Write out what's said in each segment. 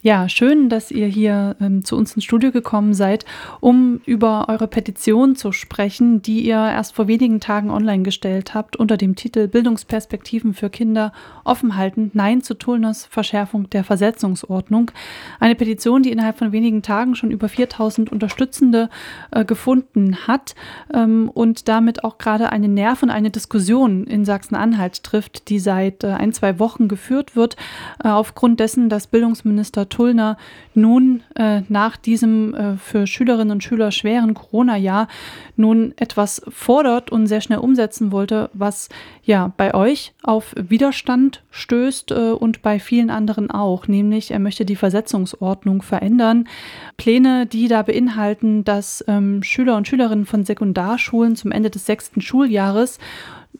Ja, schön, dass ihr hier ähm, zu uns ins Studio gekommen seid, um über eure Petition zu sprechen, die ihr erst vor wenigen Tagen online gestellt habt unter dem Titel Bildungsperspektiven für Kinder offen halten, Nein zu Tulners Verschärfung der Versetzungsordnung. Eine Petition, die innerhalb von wenigen Tagen schon über 4000 Unterstützende äh, gefunden hat ähm, und damit auch gerade einen Nerv und eine Diskussion in Sachsen-Anhalt trifft, die seit äh, ein, zwei Wochen geführt wird, äh, aufgrund dessen, dass Bildungsminister Tullner nun äh, nach diesem äh, für Schülerinnen und Schüler schweren Corona-Jahr nun etwas fordert und sehr schnell umsetzen wollte, was ja bei euch auf Widerstand stößt äh, und bei vielen anderen auch, nämlich er möchte die Versetzungsordnung verändern. Pläne, die da beinhalten, dass ähm, Schüler und Schülerinnen von Sekundarschulen zum Ende des sechsten Schuljahres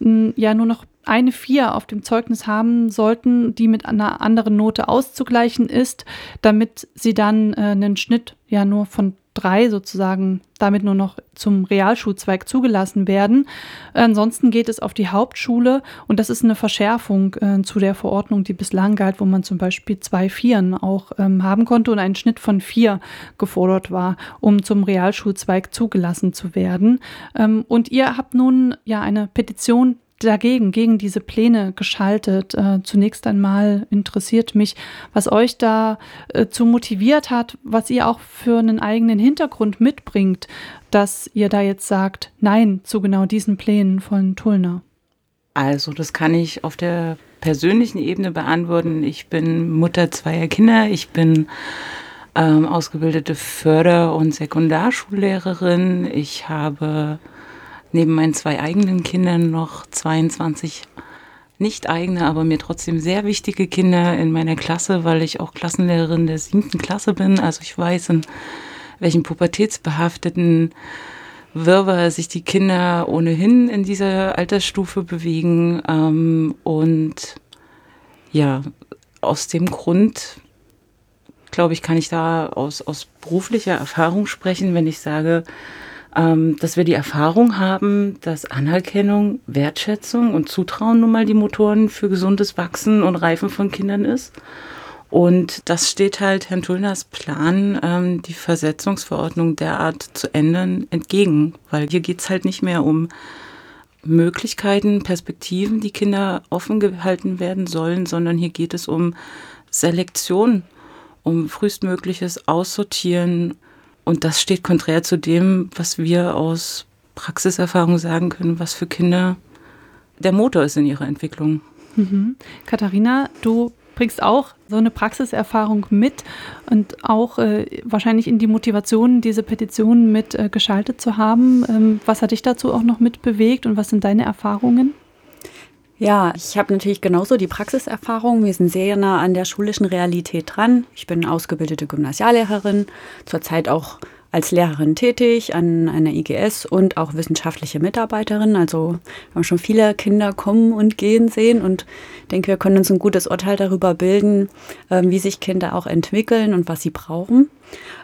ja nur noch eine Vier auf dem Zeugnis haben sollten, die mit einer anderen Note auszugleichen ist, damit sie dann äh, einen Schnitt ja nur von drei sozusagen damit nur noch zum Realschulzweig zugelassen werden. Ansonsten geht es auf die Hauptschule und das ist eine Verschärfung äh, zu der Verordnung, die bislang galt, wo man zum Beispiel zwei Vieren auch ähm, haben konnte und ein Schnitt von vier gefordert war, um zum Realschulzweig zugelassen zu werden. Ähm, und ihr habt nun ja eine Petition dagegen, gegen diese Pläne geschaltet. Äh, zunächst einmal interessiert mich, was euch da äh, zu motiviert hat, was ihr auch für einen eigenen Hintergrund mitbringt, dass ihr da jetzt sagt, nein zu genau diesen Plänen von Tullner. Also, das kann ich auf der persönlichen Ebene beantworten. Ich bin Mutter zweier Kinder. Ich bin ähm, ausgebildete Förder- und Sekundarschullehrerin. Ich habe neben meinen zwei eigenen Kindern noch 22 nicht eigene, aber mir trotzdem sehr wichtige Kinder in meiner Klasse, weil ich auch Klassenlehrerin der siebten Klasse bin. Also ich weiß, in welchen pubertätsbehafteten Wirrwarr sich die Kinder ohnehin in dieser Altersstufe bewegen. Ähm, und ja, aus dem Grund, glaube ich, kann ich da aus, aus beruflicher Erfahrung sprechen, wenn ich sage, ähm, dass wir die Erfahrung haben, dass Anerkennung, Wertschätzung und Zutrauen nun mal die Motoren für gesundes Wachsen und Reifen von Kindern ist. Und das steht halt Herrn Tullners Plan, ähm, die Versetzungsverordnung derart zu ändern, entgegen. Weil hier geht es halt nicht mehr um Möglichkeiten, Perspektiven, die Kinder offen gehalten werden sollen, sondern hier geht es um Selektion, um frühestmögliches Aussortieren und das steht konträr zu dem, was wir aus Praxiserfahrung sagen können, was für Kinder der Motor ist in ihrer Entwicklung. Mhm. Katharina, du bringst auch so eine Praxiserfahrung mit und auch äh, wahrscheinlich in die Motivation, diese Petition mit äh, geschaltet zu haben. Ähm, was hat dich dazu auch noch mit bewegt und was sind deine Erfahrungen? Ja, ich habe natürlich genauso die Praxiserfahrung. Wir sind sehr nah an der schulischen Realität dran. Ich bin ausgebildete Gymnasiallehrerin, zurzeit auch als Lehrerin tätig an einer IGS und auch wissenschaftliche Mitarbeiterin. Also wir haben schon viele Kinder kommen und gehen sehen und denke, wir können uns ein gutes Urteil darüber bilden, ähm, wie sich Kinder auch entwickeln und was sie brauchen.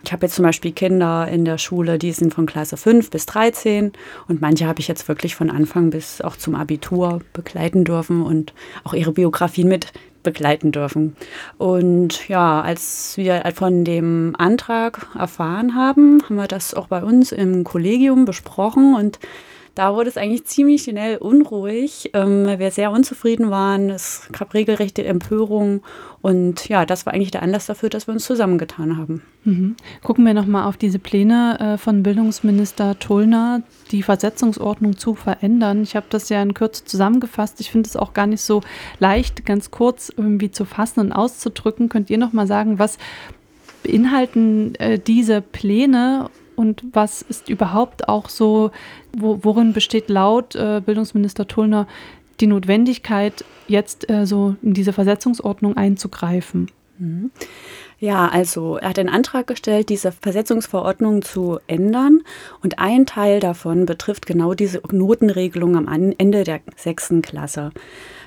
Ich habe jetzt zum Beispiel Kinder in der Schule, die sind von Klasse 5 bis 13 und manche habe ich jetzt wirklich von Anfang bis auch zum Abitur begleiten dürfen und auch ihre Biografien mit begleiten dürfen. Und ja, als wir von dem Antrag erfahren haben, haben wir das auch bei uns im Kollegium besprochen und da wurde es eigentlich ziemlich schnell unruhig, ähm, weil wir sehr unzufrieden waren. Es gab regelrechte Empörung und ja, das war eigentlich der Anlass dafür, dass wir uns zusammengetan haben. Mhm. Gucken wir nochmal auf diese Pläne äh, von Bildungsminister Tullner, die Versetzungsordnung zu verändern. Ich habe das ja in Kürze zusammengefasst. Ich finde es auch gar nicht so leicht, ganz kurz irgendwie zu fassen und auszudrücken. Könnt ihr nochmal sagen, was beinhalten äh, diese Pläne und was ist überhaupt auch so, wo, worin besteht laut äh, Bildungsminister Tullner die Notwendigkeit, jetzt äh, so in diese Versetzungsordnung einzugreifen? Mhm. Ja, also er hat einen Antrag gestellt, diese Versetzungsverordnung zu ändern. Und ein Teil davon betrifft genau diese Notenregelung am Ende der sechsten Klasse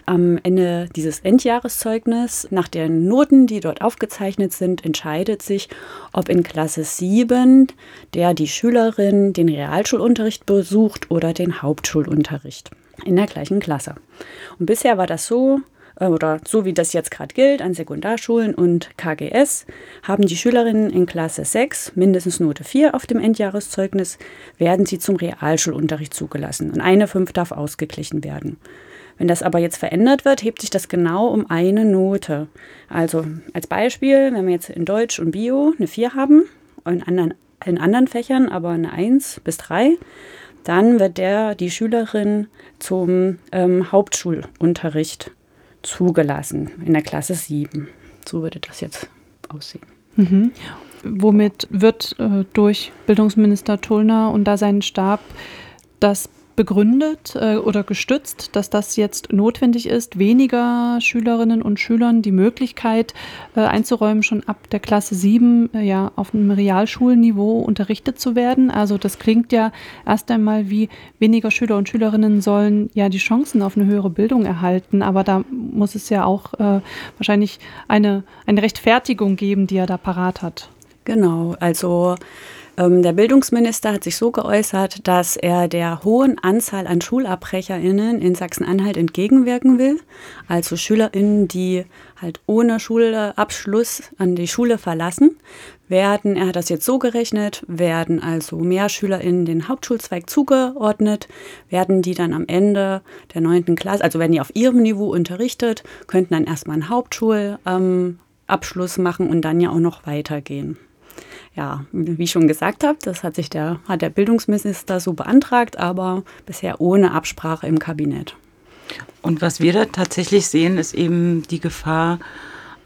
am Ende dieses Endjahreszeugnis, nach den Noten, die dort aufgezeichnet sind, entscheidet sich, ob in Klasse 7 der die Schülerin den Realschulunterricht besucht oder den Hauptschulunterricht in der gleichen Klasse. Und bisher war das so, äh, oder so wie das jetzt gerade gilt an Sekundarschulen und KGS, haben die Schülerinnen in Klasse 6 mindestens Note 4 auf dem Endjahreszeugnis, werden sie zum Realschulunterricht zugelassen und eine 5 darf ausgeglichen werden. Wenn das aber jetzt verändert wird, hebt sich das genau um eine Note. Also als Beispiel, wenn wir jetzt in Deutsch und Bio eine 4 haben, in anderen, in anderen Fächern aber eine 1 bis 3, dann wird der, die Schülerin zum ähm, Hauptschulunterricht zugelassen in der Klasse 7. So würde das jetzt aussehen. Mhm. Womit wird äh, durch Bildungsminister Tullner und da seinen Stab das begründet äh, oder gestützt, dass das jetzt notwendig ist, weniger Schülerinnen und Schülern die Möglichkeit äh, einzuräumen, schon ab der Klasse 7 äh, ja auf einem Realschulniveau unterrichtet zu werden. Also das klingt ja erst einmal wie weniger Schüler und Schülerinnen sollen ja die Chancen auf eine höhere Bildung erhalten, aber da muss es ja auch äh, wahrscheinlich eine, eine Rechtfertigung geben, die er da parat hat. Genau, also der Bildungsminister hat sich so geäußert, dass er der hohen Anzahl an SchulabbrecherInnen in Sachsen-Anhalt entgegenwirken will. Also SchülerInnen, die halt ohne Schulabschluss an die Schule verlassen, werden, er hat das jetzt so gerechnet, werden also mehr SchülerInnen den Hauptschulzweig zugeordnet, werden die dann am Ende der neunten Klasse, also werden die auf ihrem Niveau unterrichtet, könnten dann erstmal einen Hauptschulabschluss ähm, machen und dann ja auch noch weitergehen ja, wie ich schon gesagt habe, das hat sich der, hat der Bildungsminister so beantragt, aber bisher ohne Absprache im Kabinett. Und was wir da tatsächlich sehen, ist eben die Gefahr,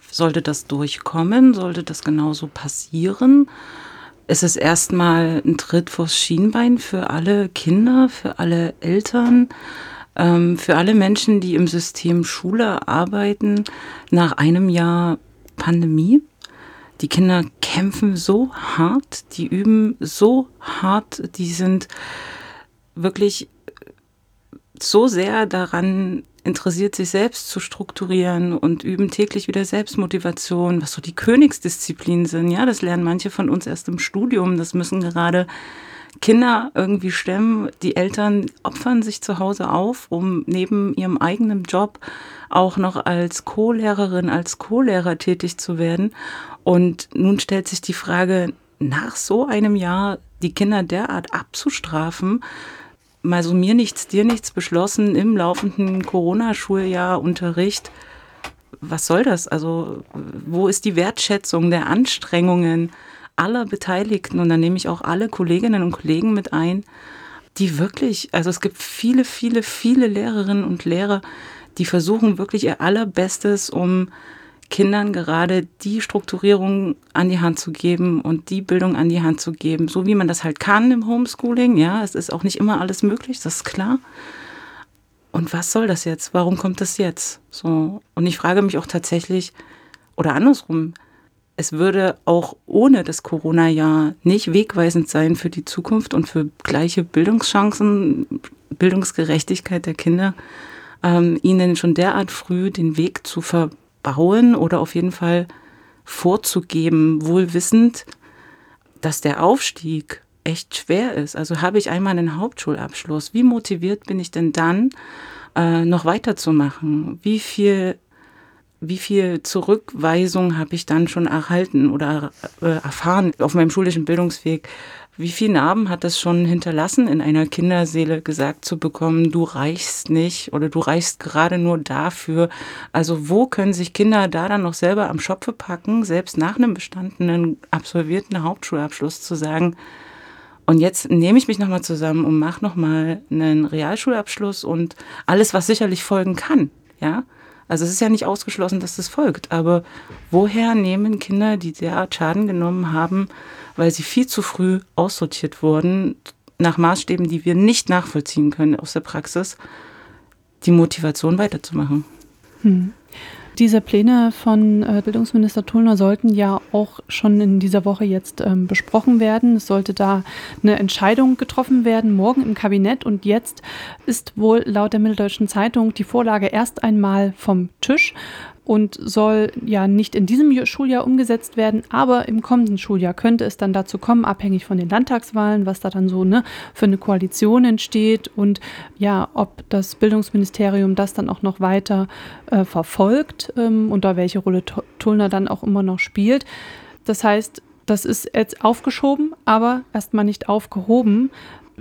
sollte das durchkommen, sollte das genauso passieren, ist es erstmal ein Tritt vors Schienbein für alle Kinder, für alle Eltern, ähm, für alle Menschen, die im System Schule arbeiten, nach einem Jahr Pandemie. Die Kinder kämpfen so hart, die üben so hart, die sind wirklich so sehr daran interessiert, sich selbst zu strukturieren und üben täglich wieder Selbstmotivation, was so die Königsdisziplinen sind. Ja, das lernen manche von uns erst im Studium. Das müssen gerade Kinder irgendwie stemmen. Die Eltern opfern sich zu Hause auf, um neben ihrem eigenen Job auch noch als Co-Lehrerin, als Co-Lehrer tätig zu werden. Und nun stellt sich die Frage, nach so einem Jahr die Kinder derart abzustrafen, mal so mir nichts, dir nichts beschlossen im laufenden Corona-Schuljahr Unterricht. Was soll das? Also, wo ist die Wertschätzung der Anstrengungen aller Beteiligten? Und dann nehme ich auch alle Kolleginnen und Kollegen mit ein, die wirklich, also es gibt viele, viele, viele Lehrerinnen und Lehrer, die versuchen wirklich ihr allerbestes, um Kindern gerade die Strukturierung an die Hand zu geben und die Bildung an die Hand zu geben, so wie man das halt kann im Homeschooling. Ja, es ist auch nicht immer alles möglich, das ist klar. Und was soll das jetzt? Warum kommt das jetzt? So. Und ich frage mich auch tatsächlich, oder andersrum, es würde auch ohne das Corona-Jahr nicht wegweisend sein für die Zukunft und für gleiche Bildungschancen, Bildungsgerechtigkeit der Kinder, ähm, ihnen schon derart früh den Weg zu ver bauen oder auf jeden Fall vorzugeben, wohl wissend, dass der Aufstieg echt schwer ist. Also habe ich einmal einen Hauptschulabschluss. Wie motiviert bin ich denn dann, äh, noch weiterzumachen? Wie viel, wie viel Zurückweisung habe ich dann schon erhalten oder äh, erfahren auf meinem schulischen Bildungsweg? Wie viele Narben hat das schon hinterlassen, in einer Kinderseele gesagt zu bekommen, du reichst nicht oder du reichst gerade nur dafür? Also wo können sich Kinder da dann noch selber am Schopfe packen, selbst nach einem bestandenen, absolvierten Hauptschulabschluss zu sagen, und jetzt nehme ich mich nochmal zusammen und mache nochmal einen Realschulabschluss und alles, was sicherlich folgen kann, ja. Also es ist ja nicht ausgeschlossen, dass das folgt, aber woher nehmen Kinder, die derart Schaden genommen haben, weil sie viel zu früh aussortiert wurden, nach Maßstäben, die wir nicht nachvollziehen können aus der Praxis, die Motivation weiterzumachen. Hm. Diese Pläne von äh, Bildungsminister Tullner sollten ja auch schon in dieser Woche jetzt ähm, besprochen werden. Es sollte da eine Entscheidung getroffen werden, morgen im Kabinett. Und jetzt ist wohl laut der Mitteldeutschen Zeitung die Vorlage erst einmal vom Tisch. Und soll ja nicht in diesem Schuljahr umgesetzt werden, aber im kommenden Schuljahr könnte es dann dazu kommen, abhängig von den Landtagswahlen, was da dann so ne, für eine Koalition entsteht und ja, ob das Bildungsministerium das dann auch noch weiter äh, verfolgt ähm, und da welche Rolle Tullner dann auch immer noch spielt. Das heißt, das ist jetzt aufgeschoben, aber erstmal nicht aufgehoben,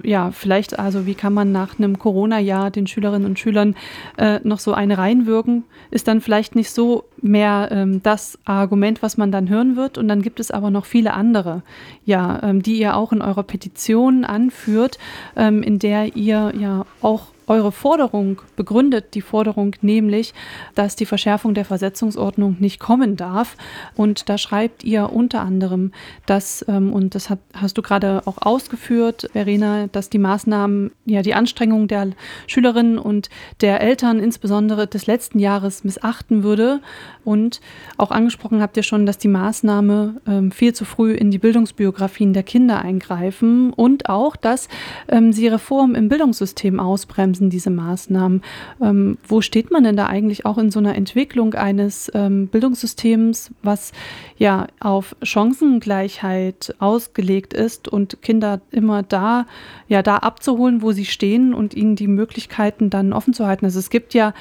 ja, vielleicht, also wie kann man nach einem Corona-Jahr den Schülerinnen und Schülern äh, noch so eine reinwirken, ist dann vielleicht nicht so mehr ähm, das Argument, was man dann hören wird. Und dann gibt es aber noch viele andere, ja, ähm, die ihr auch in eurer Petition anführt, ähm, in der ihr ja auch eure Forderung begründet, die Forderung nämlich, dass die Verschärfung der Versetzungsordnung nicht kommen darf. Und da schreibt ihr unter anderem, dass, ähm, und das hast du gerade auch ausgeführt, Verena, dass die Maßnahmen ja die Anstrengungen der Schülerinnen und der Eltern insbesondere des letzten Jahres missachten würde. Und auch angesprochen habt ihr schon, dass die Maßnahme ähm, viel zu früh in die Bildungsbiografien der Kinder eingreifen und auch, dass ähm, sie Reformen im Bildungssystem ausbremsen bremsen diese Maßnahmen. Ähm, wo steht man denn da eigentlich auch in so einer Entwicklung eines ähm, Bildungssystems, was ja auf Chancengleichheit ausgelegt ist und Kinder immer da, ja, da abzuholen, wo sie stehen und ihnen die Möglichkeiten dann offen zu halten? Also es gibt ja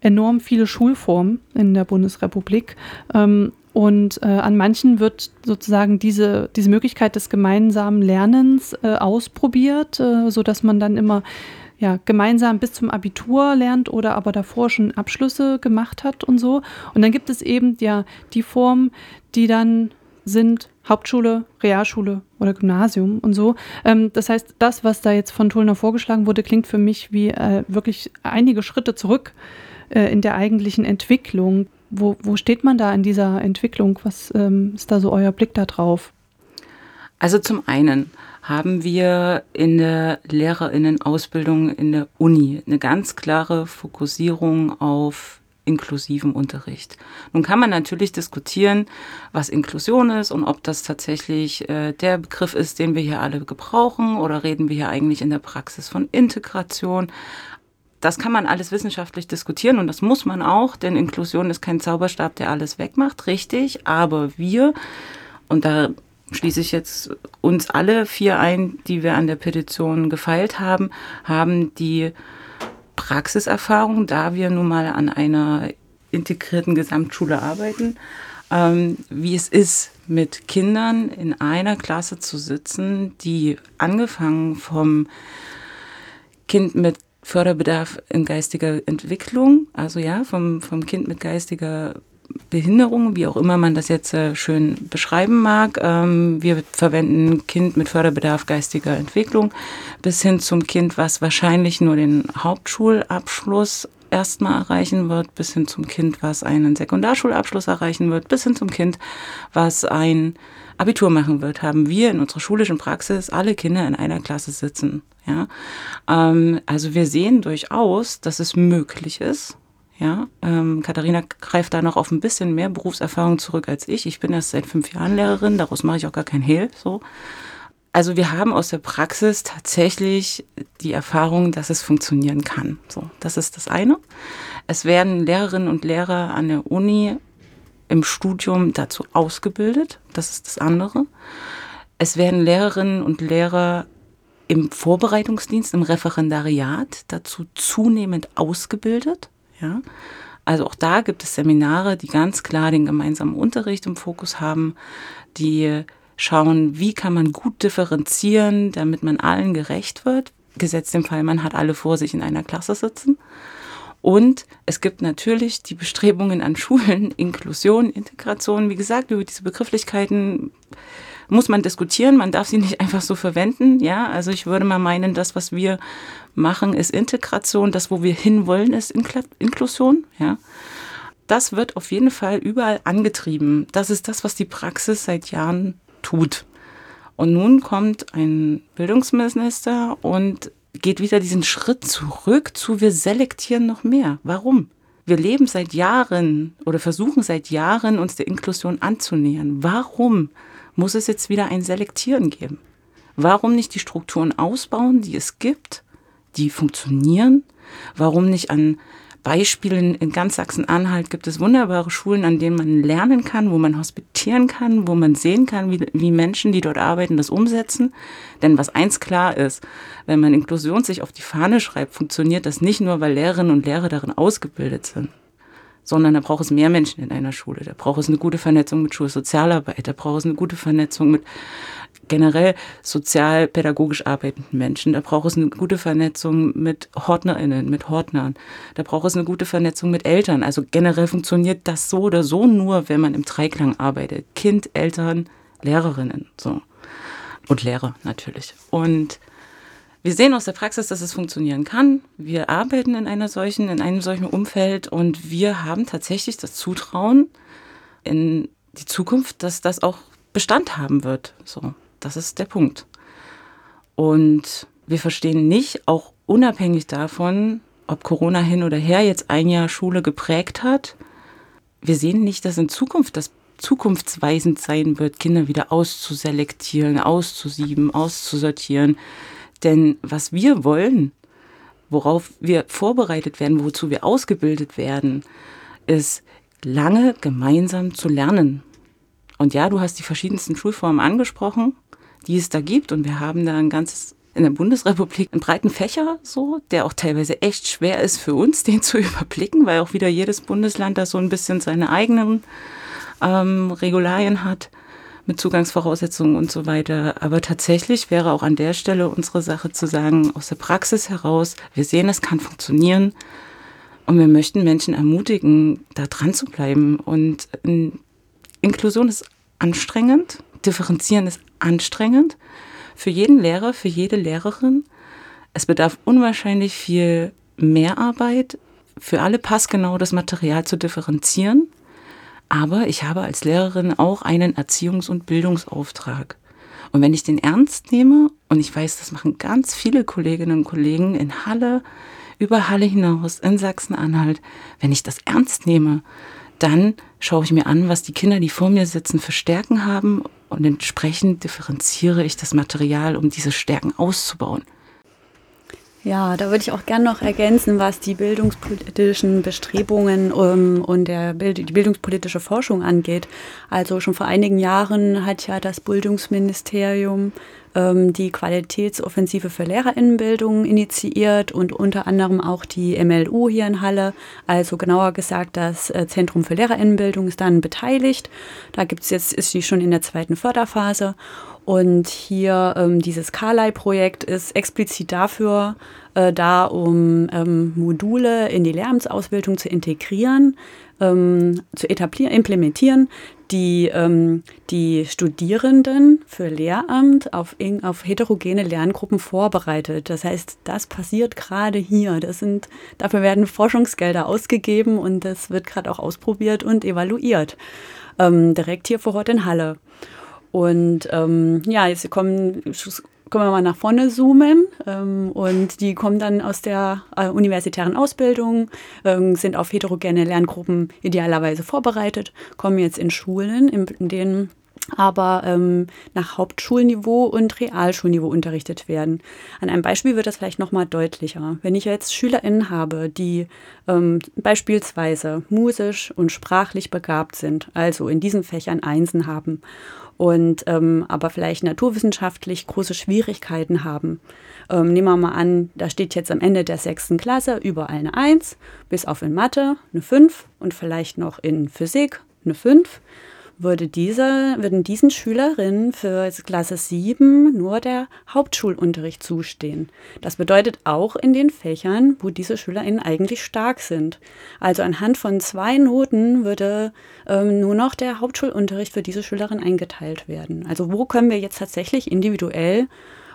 enorm viele Schulformen in der Bundesrepublik. Ähm, und äh, an manchen wird sozusagen diese, diese Möglichkeit des gemeinsamen Lernens äh, ausprobiert, äh, sodass man dann immer ja, gemeinsam bis zum Abitur lernt oder aber davor schon Abschlüsse gemacht hat und so. Und dann gibt es eben ja die Formen, die dann sind Hauptschule, Realschule oder Gymnasium und so. Ähm, das heißt, das, was da jetzt von Tullner vorgeschlagen wurde, klingt für mich wie äh, wirklich einige Schritte zurück äh, in der eigentlichen Entwicklung. Wo, wo steht man da in dieser Entwicklung? Was ähm, ist da so euer Blick da drauf? Also zum einen haben wir in der Lehrerinnenausbildung in der Uni eine ganz klare Fokussierung auf inklusiven Unterricht. Nun kann man natürlich diskutieren, was Inklusion ist und ob das tatsächlich äh, der Begriff ist, den wir hier alle gebrauchen oder reden wir hier eigentlich in der Praxis von Integration. Das kann man alles wissenschaftlich diskutieren und das muss man auch, denn Inklusion ist kein Zauberstab, der alles wegmacht, richtig. Aber wir, und da schließe ich jetzt uns alle vier ein, die wir an der Petition gefeilt haben, haben die Praxiserfahrung, da wir nun mal an einer integrierten Gesamtschule arbeiten, ähm, wie es ist, mit Kindern in einer Klasse zu sitzen, die angefangen vom Kind mit Förderbedarf in geistiger Entwicklung, also ja, vom, vom Kind mit geistiger Behinderung, wie auch immer man das jetzt äh, schön beschreiben mag. Ähm, wir verwenden Kind mit Förderbedarf geistiger Entwicklung bis hin zum Kind, was wahrscheinlich nur den Hauptschulabschluss erstmal erreichen wird, bis hin zum Kind, was einen Sekundarschulabschluss erreichen wird, bis hin zum Kind, was ein Abitur machen wird, haben wir in unserer schulischen Praxis alle Kinder in einer Klasse sitzen. Ja, ähm, also wir sehen durchaus, dass es möglich ist, ja, ähm, Katharina greift da noch auf ein bisschen mehr Berufserfahrung zurück als ich. Ich bin erst seit fünf Jahren Lehrerin, daraus mache ich auch gar kein Hehl. So. Also wir haben aus der Praxis tatsächlich die Erfahrung, dass es funktionieren kann. So, das ist das eine. Es werden Lehrerinnen und Lehrer an der Uni im Studium dazu ausgebildet. Das ist das andere. Es werden Lehrerinnen und Lehrer im Vorbereitungsdienst, im Referendariat dazu zunehmend ausgebildet. Ja? Also auch da gibt es Seminare, die ganz klar den gemeinsamen Unterricht im Fokus haben, die schauen, wie kann man gut differenzieren, damit man allen gerecht wird. Gesetzt im Fall, man hat alle vor sich in einer Klasse sitzen. Und es gibt natürlich die Bestrebungen an Schulen, Inklusion, Integration. Wie gesagt, über diese Begrifflichkeiten muss man diskutieren. Man darf sie nicht einfach so verwenden. Ja, also ich würde mal meinen, das, was wir machen, ist Integration. Das, wo wir hinwollen, ist Inklusion. Ja. Das wird auf jeden Fall überall angetrieben. Das ist das, was die Praxis seit Jahren tut. Und nun kommt ein Bildungsminister und geht wieder diesen Schritt zurück zu, wir selektieren noch mehr. Warum? Wir leben seit Jahren oder versuchen seit Jahren, uns der Inklusion anzunähern. Warum muss es jetzt wieder ein Selektieren geben? Warum nicht die Strukturen ausbauen, die es gibt die funktionieren? Warum nicht an Beispiel in, in ganz Sachsen-Anhalt gibt es wunderbare Schulen, an denen man lernen kann, wo man hospitieren kann, wo man sehen kann, wie, wie Menschen, die dort arbeiten, das umsetzen. Denn was eins klar ist, wenn man Inklusion sich auf die Fahne schreibt, funktioniert das nicht nur, weil Lehrerinnen und Lehrer darin ausgebildet sind sondern da braucht es mehr Menschen in einer Schule. Da braucht es eine gute Vernetzung mit Schulsozialarbeit, da braucht es eine gute Vernetzung mit generell sozialpädagogisch arbeitenden Menschen. Da braucht es eine gute Vernetzung mit HortnerInnen, mit Hortnern. Da braucht es eine gute Vernetzung mit Eltern. Also generell funktioniert das so oder so nur, wenn man im Dreiklang arbeitet. Kind, Eltern, Lehrerinnen, so. Und Lehrer natürlich. Und wir sehen aus der Praxis, dass es funktionieren kann. Wir arbeiten in einer solchen, in einem solchen Umfeld und wir haben tatsächlich das Zutrauen in die Zukunft, dass das auch Bestand haben wird. So, das ist der Punkt. Und wir verstehen nicht, auch unabhängig davon, ob Corona hin oder her jetzt ein Jahr Schule geprägt hat, wir sehen nicht, dass in Zukunft das zukunftsweisend sein wird, Kinder wieder auszuselektieren, auszusieben, auszusortieren. Denn was wir wollen, worauf wir vorbereitet werden, wozu wir ausgebildet werden, ist lange gemeinsam zu lernen. Und ja, du hast die verschiedensten Schulformen angesprochen, die es da gibt. Und wir haben da ein ganzes in der Bundesrepublik einen breiten Fächer so, der auch teilweise echt schwer ist für uns, den zu überblicken, weil auch wieder jedes Bundesland da so ein bisschen seine eigenen ähm, Regularien hat mit Zugangsvoraussetzungen und so weiter. Aber tatsächlich wäre auch an der Stelle unsere Sache zu sagen, aus der Praxis heraus, wir sehen, es kann funktionieren und wir möchten Menschen ermutigen, da dran zu bleiben. Und Inklusion ist anstrengend, differenzieren ist anstrengend für jeden Lehrer, für jede Lehrerin. Es bedarf unwahrscheinlich viel Mehrarbeit, für alle passgenau das Material zu differenzieren. Aber ich habe als Lehrerin auch einen Erziehungs- und Bildungsauftrag. Und wenn ich den ernst nehme, und ich weiß, das machen ganz viele Kolleginnen und Kollegen in Halle, über Halle hinaus, in Sachsen-Anhalt, wenn ich das ernst nehme, dann schaue ich mir an, was die Kinder, die vor mir sitzen, für Stärken haben und entsprechend differenziere ich das Material, um diese Stärken auszubauen. Ja, da würde ich auch gerne noch ergänzen, was die bildungspolitischen Bestrebungen um, und der Bild, die bildungspolitische Forschung angeht. Also schon vor einigen Jahren hat ja das Bildungsministerium ähm, die Qualitätsoffensive für Lehrerinnenbildung initiiert und unter anderem auch die MLU hier in Halle. Also genauer gesagt, das äh, Zentrum für Lehrerinnenbildung ist dann beteiligt. Da gibt es jetzt, ist sie schon in der zweiten Förderphase. Und hier ähm, dieses Carlyle-Projekt ist explizit dafür äh, da, um ähm, Module in die Lehramtsausbildung zu integrieren, ähm, zu etablieren, implementieren, die ähm, die Studierenden für Lehramt auf, auf heterogene Lerngruppen vorbereitet. Das heißt, das passiert gerade hier. Das sind, dafür werden Forschungsgelder ausgegeben und das wird gerade auch ausprobiert und evaluiert. Ähm, direkt hier vor Ort in Halle. Und ähm, ja, jetzt kommen, können wir mal nach vorne zoomen. Ähm, und die kommen dann aus der äh, universitären Ausbildung, ähm, sind auf heterogene Lerngruppen idealerweise vorbereitet, kommen jetzt in Schulen, in, in denen aber ähm, nach Hauptschulniveau und Realschulniveau unterrichtet werden. An einem Beispiel wird das vielleicht nochmal deutlicher. Wenn ich jetzt SchülerInnen habe, die ähm, beispielsweise musisch und sprachlich begabt sind, also in diesen Fächern Einsen haben und ähm, aber vielleicht naturwissenschaftlich große Schwierigkeiten haben. Ähm, nehmen wir mal an, da steht jetzt am Ende der sechsten Klasse überall eine Eins, bis auf in Mathe eine Fünf und vielleicht noch in Physik eine Fünf würde diese, würden diesen Schülerinnen für Klasse 7 nur der Hauptschulunterricht zustehen. Das bedeutet auch in den Fächern, wo diese Schülerinnen eigentlich stark sind. Also anhand von zwei Noten würde ähm, nur noch der Hauptschulunterricht für diese Schülerin eingeteilt werden. Also wo können wir jetzt tatsächlich individuell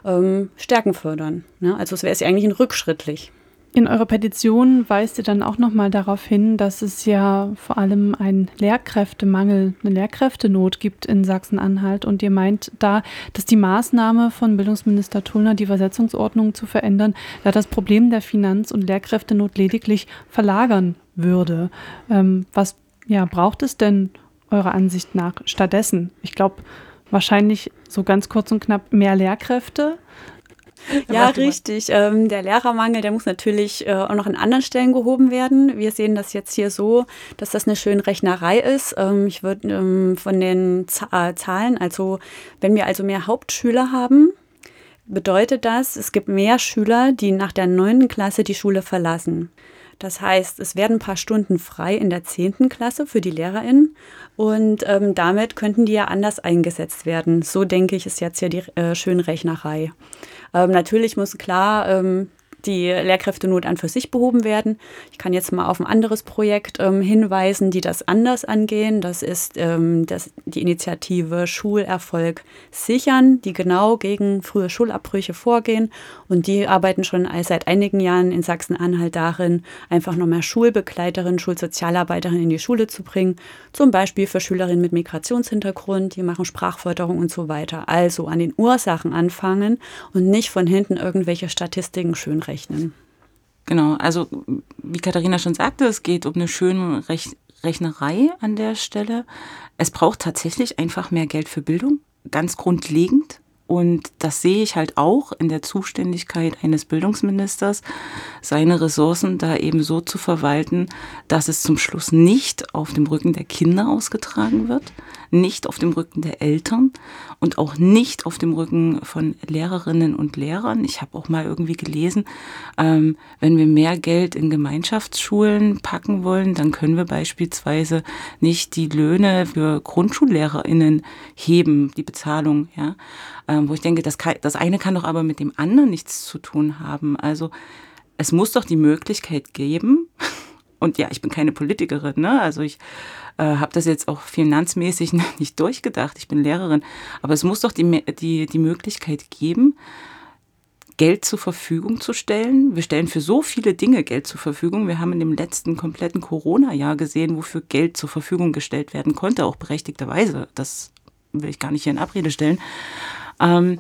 ähm, Stärken fördern? Ne? Also es wäre ja eigentlich rückschrittlich. In eurer Petition weist ihr dann auch nochmal darauf hin, dass es ja vor allem einen Lehrkräftemangel, eine Lehrkräftenot gibt in Sachsen-Anhalt. Und ihr meint da, dass die Maßnahme von Bildungsminister Tullner, die Versetzungsordnung zu verändern, da das Problem der Finanz- und Lehrkräftenot lediglich verlagern würde. Ähm, was ja, braucht es denn eurer Ansicht nach stattdessen? Ich glaube, wahrscheinlich so ganz kurz und knapp mehr Lehrkräfte Ja, richtig. Ähm, der Lehrermangel, der muss natürlich äh, auch noch an anderen Stellen gehoben werden. Wir sehen das jetzt hier so, dass das eine schöne Rechnerei ist. Ähm, ich würde ähm, von den Z äh, Zahlen, also wenn wir also mehr Hauptschüler haben, bedeutet das, es gibt mehr Schüler, die nach der neunten Klasse die Schule verlassen. Das heißt, es werden ein paar Stunden frei in der 10. Klasse für die LehrerInnen und ähm, damit könnten die ja anders eingesetzt werden. So denke ich, ist jetzt ja die äh, Schönrechnerei. Ähm, natürlich muss klar ähm, die Lehrkräftenot an für sich behoben werden. Ich kann jetzt mal auf ein anderes Projekt ähm, hinweisen, die das anders angehen. Das ist ähm, das, die Initiative Schulerfolg sichern, die genau gegen frühe Schulabbrüche vorgehen. Und die arbeiten schon seit einigen Jahren in Sachsen-Anhalt darin, einfach noch mehr Schulbegleiterinnen, Schulsozialarbeiterinnen in die Schule zu bringen. Zum Beispiel für Schülerinnen mit Migrationshintergrund, die machen Sprachförderung und so weiter. Also an den Ursachen anfangen und nicht von hinten irgendwelche Statistiken schön rechnen. Genau, also wie Katharina schon sagte, es geht um eine schöne Rech Rechnerei an der Stelle. Es braucht tatsächlich einfach mehr Geld für Bildung, ganz grundlegend. Und das sehe ich halt auch in der Zuständigkeit eines Bildungsministers, seine Ressourcen da eben so zu verwalten, dass es zum Schluss nicht auf dem Rücken der Kinder ausgetragen wird, nicht auf dem Rücken der Eltern und auch nicht auf dem Rücken von Lehrerinnen und Lehrern. Ich habe auch mal irgendwie gelesen, ähm, wenn wir mehr Geld in Gemeinschaftsschulen packen wollen, dann können wir beispielsweise nicht die Löhne für Grundschullehrerinnen heben, die Bezahlung, ja ähm, wo ich denke, das, kann, das eine kann doch aber mit dem anderen nichts zu tun haben. Also es muss doch die Möglichkeit geben, und ja, ich bin keine Politikerin, ne? also ich äh, habe das jetzt auch finanzmäßig nicht durchgedacht, ich bin Lehrerin, aber es muss doch die, die, die Möglichkeit geben, Geld zur Verfügung zu stellen. Wir stellen für so viele Dinge Geld zur Verfügung. Wir haben in dem letzten kompletten Corona-Jahr gesehen, wofür Geld zur Verfügung gestellt werden konnte, auch berechtigterweise. Das will ich gar nicht hier in Abrede stellen. Ähm,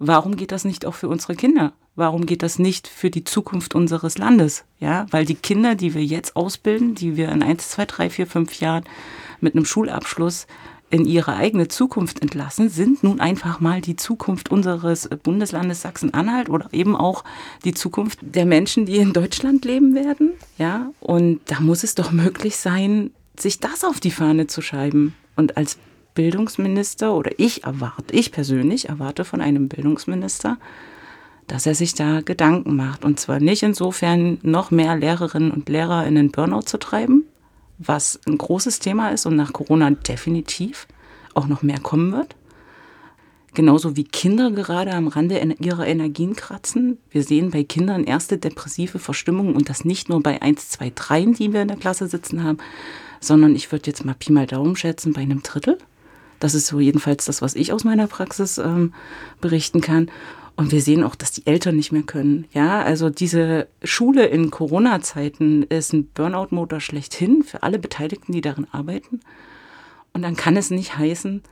warum geht das nicht auch für unsere Kinder? Warum geht das nicht für die Zukunft unseres Landes? Ja, weil die Kinder, die wir jetzt ausbilden, die wir in 1, 2, 3, 4, 5 Jahren mit einem Schulabschluss in ihre eigene Zukunft entlassen, sind nun einfach mal die Zukunft unseres Bundeslandes Sachsen-Anhalt oder eben auch die Zukunft der Menschen, die in Deutschland leben werden. Ja, und da muss es doch möglich sein, sich das auf die Fahne zu schreiben. Und als Bildungsminister oder ich erwarte, ich persönlich erwarte von einem Bildungsminister, dass er sich da Gedanken macht. Und zwar nicht insofern, noch mehr Lehrerinnen und Lehrer in den Burnout zu treiben, was ein großes Thema ist und nach Corona definitiv auch noch mehr kommen wird. Genauso wie Kinder gerade am Rande ihrer Energien kratzen. Wir sehen bei Kindern erste depressive Verstimmungen und das nicht nur bei 1, 2, 3, die wir in der Klasse sitzen haben, sondern ich würde jetzt mal Pi mal Daumen schätzen bei einem Drittel. Das ist so jedenfalls das, was ich aus meiner Praxis ähm, berichten kann. Und wir sehen auch, dass die Eltern nicht mehr können. Ja, also diese Schule in Corona-Zeiten ist ein Burnout-Motor schlechthin für alle Beteiligten, die darin arbeiten. Und dann kann es nicht heißen,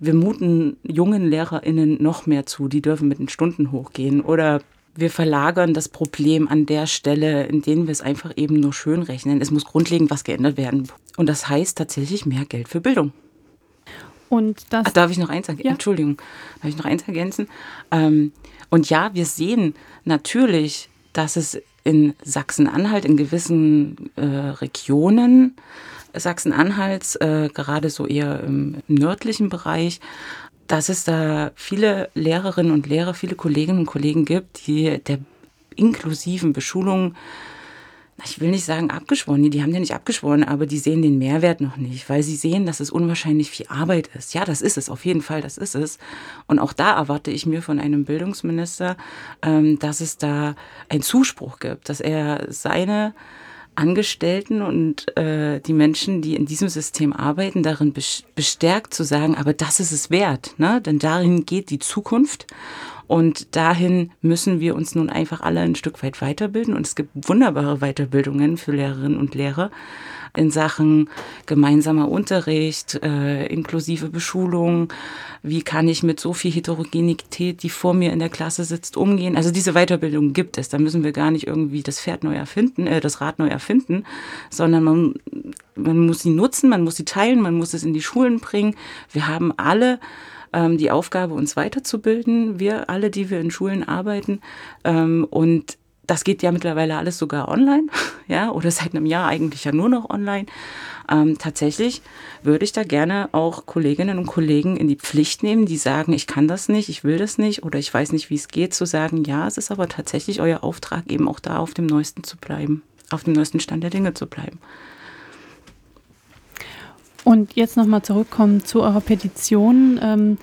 wir muten jungen LehrerInnen noch mehr zu, die dürfen mit den Stunden hochgehen. Oder wir verlagern das Problem an der Stelle, in denen wir es einfach eben nur schön rechnen. Es muss grundlegend was geändert werden. Und das heißt tatsächlich mehr Geld für Bildung. Und das Ach, darf ich noch eins ergänzen? Ja. Entschuldigung, darf ich noch eins ergänzen? Ähm, und ja, wir sehen natürlich, dass es in Sachsen-Anhalt, in gewissen äh, Regionen Sachsen-Anhalts, äh, gerade so eher im, im nördlichen Bereich, dass es da viele Lehrerinnen und Lehrer, viele Kolleginnen und Kollegen gibt, die der inklusiven Beschulung ich will nicht sagen abgeschworen, die haben ja nicht abgeschworen, aber die sehen den Mehrwert noch nicht, weil sie sehen, dass es unwahrscheinlich viel Arbeit ist. Ja, das ist es, auf jeden Fall, das ist es. Und auch da erwarte ich mir von einem Bildungsminister, ähm, dass es da einen Zuspruch gibt, dass er seine Angestellten und äh, die Menschen, die in diesem System arbeiten, darin bestärkt zu sagen, aber das ist es wert, ne? denn darin geht die Zukunft und dahin müssen wir uns nun einfach alle ein Stück weit weiterbilden. Und es gibt wunderbare Weiterbildungen für Lehrerinnen und Lehrer in Sachen gemeinsamer Unterricht, äh, inklusive Beschulung. Wie kann ich mit so viel Heterogenität, die vor mir in der Klasse sitzt, umgehen? Also diese Weiterbildung gibt es. Da müssen wir gar nicht irgendwie das Pferd neu erfinden, äh, das Rad neu erfinden, sondern man, man muss sie nutzen, man muss sie teilen, man muss es in die Schulen bringen. Wir haben alle ähm, die Aufgabe, uns weiterzubilden. Wir alle, die wir in Schulen arbeiten. Ähm, und das geht ja mittlerweile alles sogar online, ja, oder seit einem Jahr eigentlich ja nur noch online. Ähm, tatsächlich würde ich da gerne auch Kolleginnen und Kollegen in die Pflicht nehmen, die sagen, ich kann das nicht, ich will das nicht oder ich weiß nicht, wie es geht, zu sagen, ja, es ist aber tatsächlich euer Auftrag, eben auch da auf dem Neuesten zu bleiben, auf dem neuesten Stand der Dinge zu bleiben. Und jetzt nochmal zurückkommen zu eurer Petition. Ähm,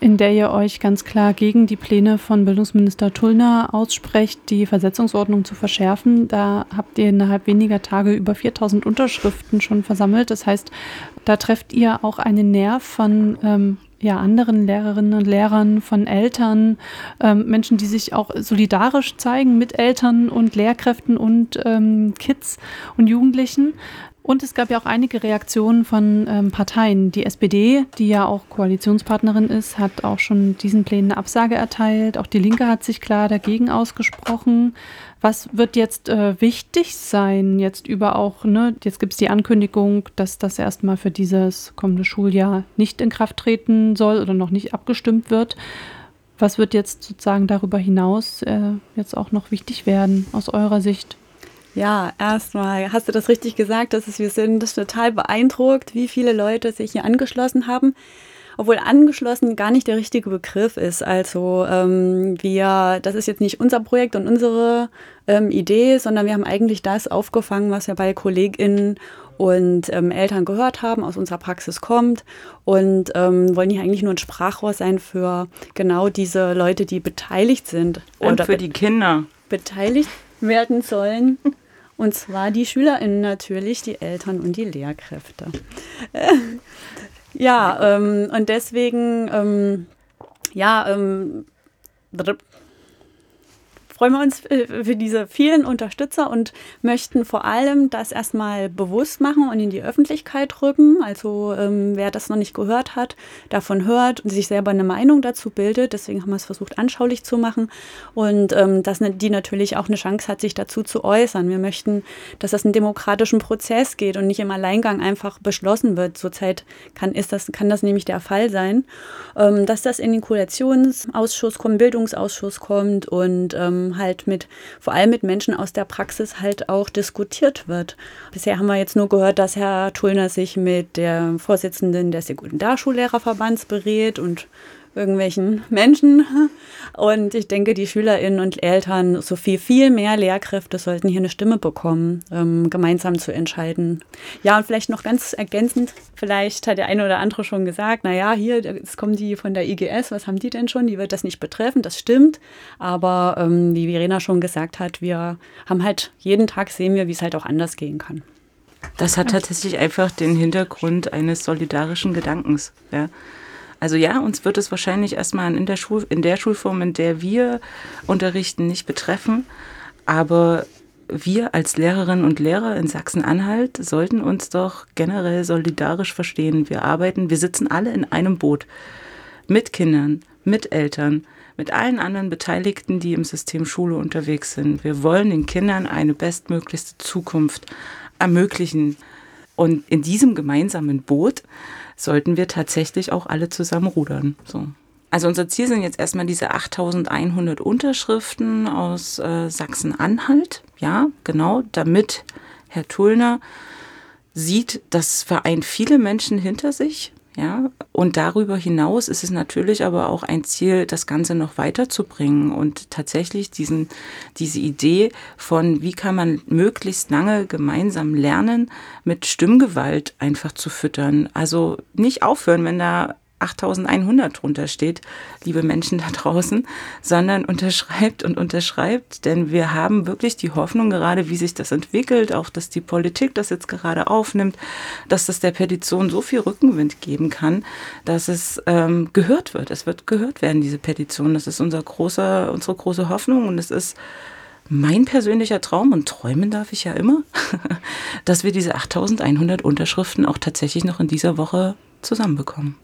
in der ihr euch ganz klar gegen die Pläne von Bildungsminister Tullner aussprecht, die Versetzungsordnung zu verschärfen. Da habt ihr innerhalb weniger Tage über 4000 Unterschriften schon versammelt. Das heißt, da trefft ihr auch einen Nerv von ähm, ja, anderen Lehrerinnen und Lehrern, von Eltern, ähm, Menschen, die sich auch solidarisch zeigen mit Eltern und Lehrkräften und ähm, Kids und Jugendlichen. Und es gab ja auch einige Reaktionen von ähm, Parteien. Die SPD, die ja auch Koalitionspartnerin ist, hat auch schon diesen Plänen eine Absage erteilt. Auch die Linke hat sich klar dagegen ausgesprochen. Was wird jetzt äh, wichtig sein, jetzt über auch, ne, jetzt gibt es die Ankündigung, dass das erstmal für dieses kommende Schuljahr nicht in Kraft treten soll oder noch nicht abgestimmt wird. Was wird jetzt sozusagen darüber hinaus äh, jetzt auch noch wichtig werden aus eurer Sicht? Ja, erstmal hast du das richtig gesagt, dass es, wir sind total beeindruckt, wie viele Leute sich hier angeschlossen haben. Obwohl angeschlossen gar nicht der richtige Begriff ist. Also ähm, wir, das ist jetzt nicht unser Projekt und unsere ähm, Idee, sondern wir haben eigentlich das aufgefangen, was wir bei KollegInnen und ähm, Eltern gehört haben, aus unserer Praxis kommt und ähm, wollen hier eigentlich nur ein Sprachrohr sein für genau diese Leute, die beteiligt sind. Und für die Kinder. Beteiligt werden sollen und zwar die SchülerInnen natürlich, die Eltern und die Lehrkräfte. ja, ähm, und deswegen, ähm, ja, ähm, freuen wir uns äh, für diese vielen Unterstützer und möchten vor allem das erstmal bewusst machen und in die Öffentlichkeit rücken. Also ähm, wer das noch nicht gehört hat, davon hört und sich selber eine Meinung dazu bildet. Deswegen haben wir es versucht, anschaulich zu machen und ähm, dass ne, die natürlich auch eine Chance hat, sich dazu zu äußern. Wir möchten, dass das einen demokratischen Prozess geht und nicht im Alleingang einfach beschlossen wird. Zurzeit kann, ist das, kann das nämlich der Fall sein, ähm, dass das in den Koalitionsausschuss kommt, Bildungsausschuss kommt und ähm, halt mit, vor allem mit Menschen aus der Praxis halt auch diskutiert wird. Bisher haben wir jetzt nur gehört, dass Herr Tullner sich mit der Vorsitzenden des Sekundarschullehrerverbands berät und irgendwelchen Menschen. Und ich denke, die SchülerInnen und Eltern sowie viel mehr Lehrkräfte sollten hier eine Stimme bekommen, ähm, gemeinsam zu entscheiden. Ja, und vielleicht noch ganz ergänzend, vielleicht hat der eine oder andere schon gesagt, naja, hier, jetzt kommen die von der IGS, was haben die denn schon? Die wird das nicht betreffen, das stimmt. Aber ähm, wie Verena schon gesagt hat, wir haben halt jeden Tag sehen wir, wie es halt auch anders gehen kann. Das hat tatsächlich einfach den Hintergrund eines solidarischen Gedankens. Ja? Also ja, uns wird es wahrscheinlich erstmal in der, Schul in der Schulform, in der wir unterrichten, nicht betreffen. Aber wir als Lehrerinnen und Lehrer in Sachsen-Anhalt sollten uns doch generell solidarisch verstehen. Wir arbeiten, wir sitzen alle in einem Boot. Mit Kindern, mit Eltern, mit allen anderen Beteiligten, die im System Schule unterwegs sind. Wir wollen den Kindern eine bestmöglichste Zukunft ermöglichen. Und in diesem gemeinsamen Boot sollten wir tatsächlich auch alle zusammen rudern. So. Also unser Ziel sind jetzt erstmal diese 8100 Unterschriften aus äh, Sachsen-Anhalt. Ja, genau, damit Herr Tullner sieht, das vereint viele Menschen hinter sich. Ja, und darüber hinaus ist es natürlich aber auch ein Ziel, das Ganze noch weiterzubringen und tatsächlich diesen, diese Idee von, wie kann man möglichst lange gemeinsam lernen, mit Stimmgewalt einfach zu füttern. Also nicht aufhören, wenn da 8100 drunter steht, liebe Menschen da draußen, sondern unterschreibt und unterschreibt, denn wir haben wirklich die Hoffnung gerade, wie sich das entwickelt, auch dass die Politik das jetzt gerade aufnimmt, dass das der Petition so viel Rückenwind geben kann, dass es ähm, gehört wird. Es wird gehört werden, diese Petition. Das ist unser großer, unsere große Hoffnung und es ist mein persönlicher Traum, und träumen darf ich ja immer, dass wir diese 8100 Unterschriften auch tatsächlich noch in dieser Woche zusammenbekommen.